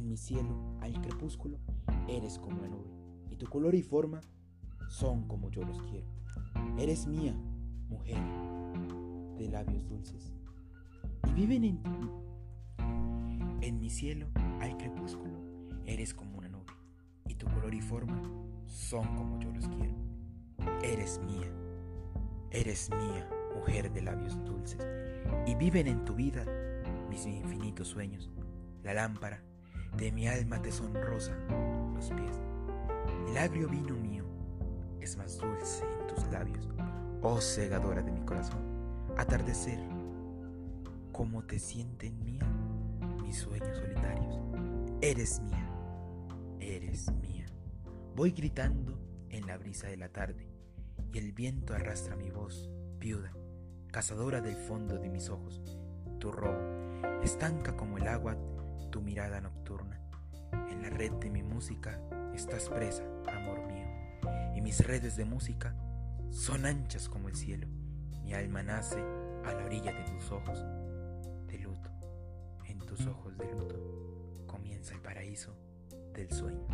mi cielo, al crepúsculo, eres como la nube, y tu color y forma son como yo los quiero. Eres mía, mujer, de labios dulces, y viven en, en mi cielo, al crepúsculo, eres como una nube, y tu color y forma son como yo los quiero. Eres mía, eres mía, mujer de labios dulces, y viven en tu vida mis infinitos sueños. La lámpara de mi alma te sonrosa los pies. El agrio vino mío es más dulce en tus labios, oh segadora de mi corazón. Atardecer, ¿cómo te sienten mía mis sueños solitarios? Eres mía, eres mía. Voy gritando en la brisa de la tarde y el viento arrastra mi voz, viuda, cazadora del fondo de mis ojos. Tu robo estanca como el agua tu mirada nocturna. En la red de mi música estás presa, amor mío, y mis redes de música son anchas como el cielo. Mi alma nace a la orilla de tus ojos de luto. En tus ojos de luto comienza el paraíso del sueño.